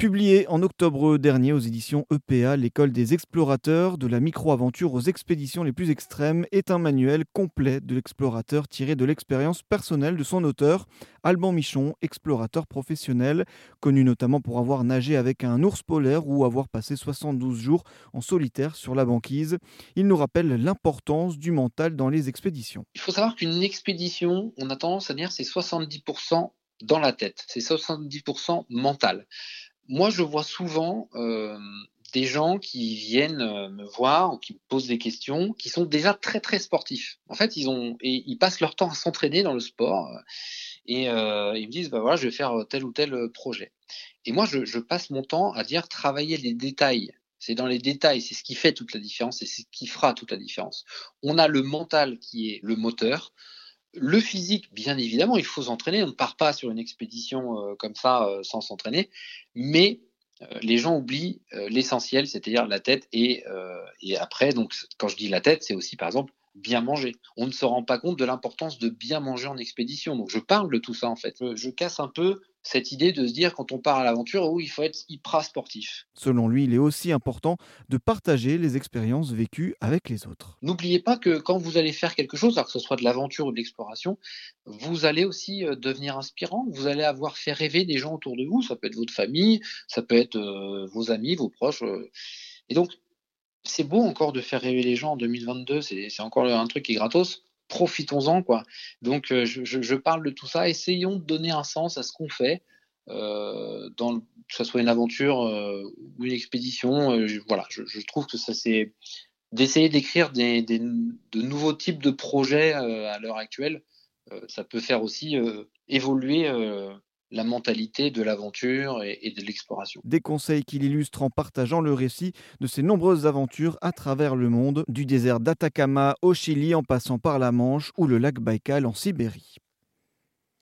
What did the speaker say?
Publié en octobre dernier aux éditions EPA, l'école des explorateurs de la micro-aventure aux expéditions les plus extrêmes est un manuel complet de l'explorateur tiré de l'expérience personnelle de son auteur, Alban Michon, explorateur professionnel, connu notamment pour avoir nagé avec un ours polaire ou avoir passé 72 jours en solitaire sur la banquise. Il nous rappelle l'importance du mental dans les expéditions. Il faut savoir qu'une expédition, on a tendance à dire c'est 70% dans la tête, c'est 70% mental moi, je vois souvent euh, des gens qui viennent euh, me voir ou qui me posent des questions, qui sont déjà très très sportifs. En fait, ils ont et ils passent leur temps à s'entraîner dans le sport et euh, ils me disent bah voilà, je vais faire tel ou tel projet. Et moi, je, je passe mon temps à dire travailler les détails. C'est dans les détails, c'est ce qui fait toute la différence et c'est ce qui fera toute la différence. On a le mental qui est le moteur. Le physique, bien évidemment, il faut s'entraîner. On ne part pas sur une expédition euh, comme ça euh, sans s'entraîner. Mais euh, les gens oublient l'essentiel, c'est-à-dire la tête. Et, et après, donc, quand je dis la tête, c'est aussi, par exemple, bien manger. On ne se rend pas compte de l'importance de bien manger en expédition. Donc je parle de tout ça en fait. Je, casse un peu cette idée de se dire quand on part à l'aventure, où il faut être hyper sportif. Selon lui, il est aussi important de partager les expériences vécues avec les autres. N'oubliez pas que quand vous allez faire quelque chose, alors que ce soit de l'aventure ou de l'exploration, vous allez aussi euh, devenir inspirant, vous allez avoir fait rêver des gens autour de vous, ça peut être votre famille, ça peut être euh, vos amis, vos proches. Euh. Et donc, c'est beau encore de faire rêver les gens en 2022, c'est encore un truc qui est gratos. Profitons-en, quoi. Donc, euh, je, parle de tout ça. Essayons de donner un sens à ce qu'on fait, euh, dans que ce soit une aventure euh, ou une expédition. voilà, je, trouve que ça, c'est d'essayer d'écrire des, de nouveaux types de projets à l'heure actuelle. ça peut faire aussi évoluer la mentalité de l'aventure et, de l'exploration. Des conseils qu'il illustre en partageant le récit de ses nombreuses aventures à travers le monde, du désert d'Atacama au Chili en passant par la Manche ou le lac Baïkal en Sibérie.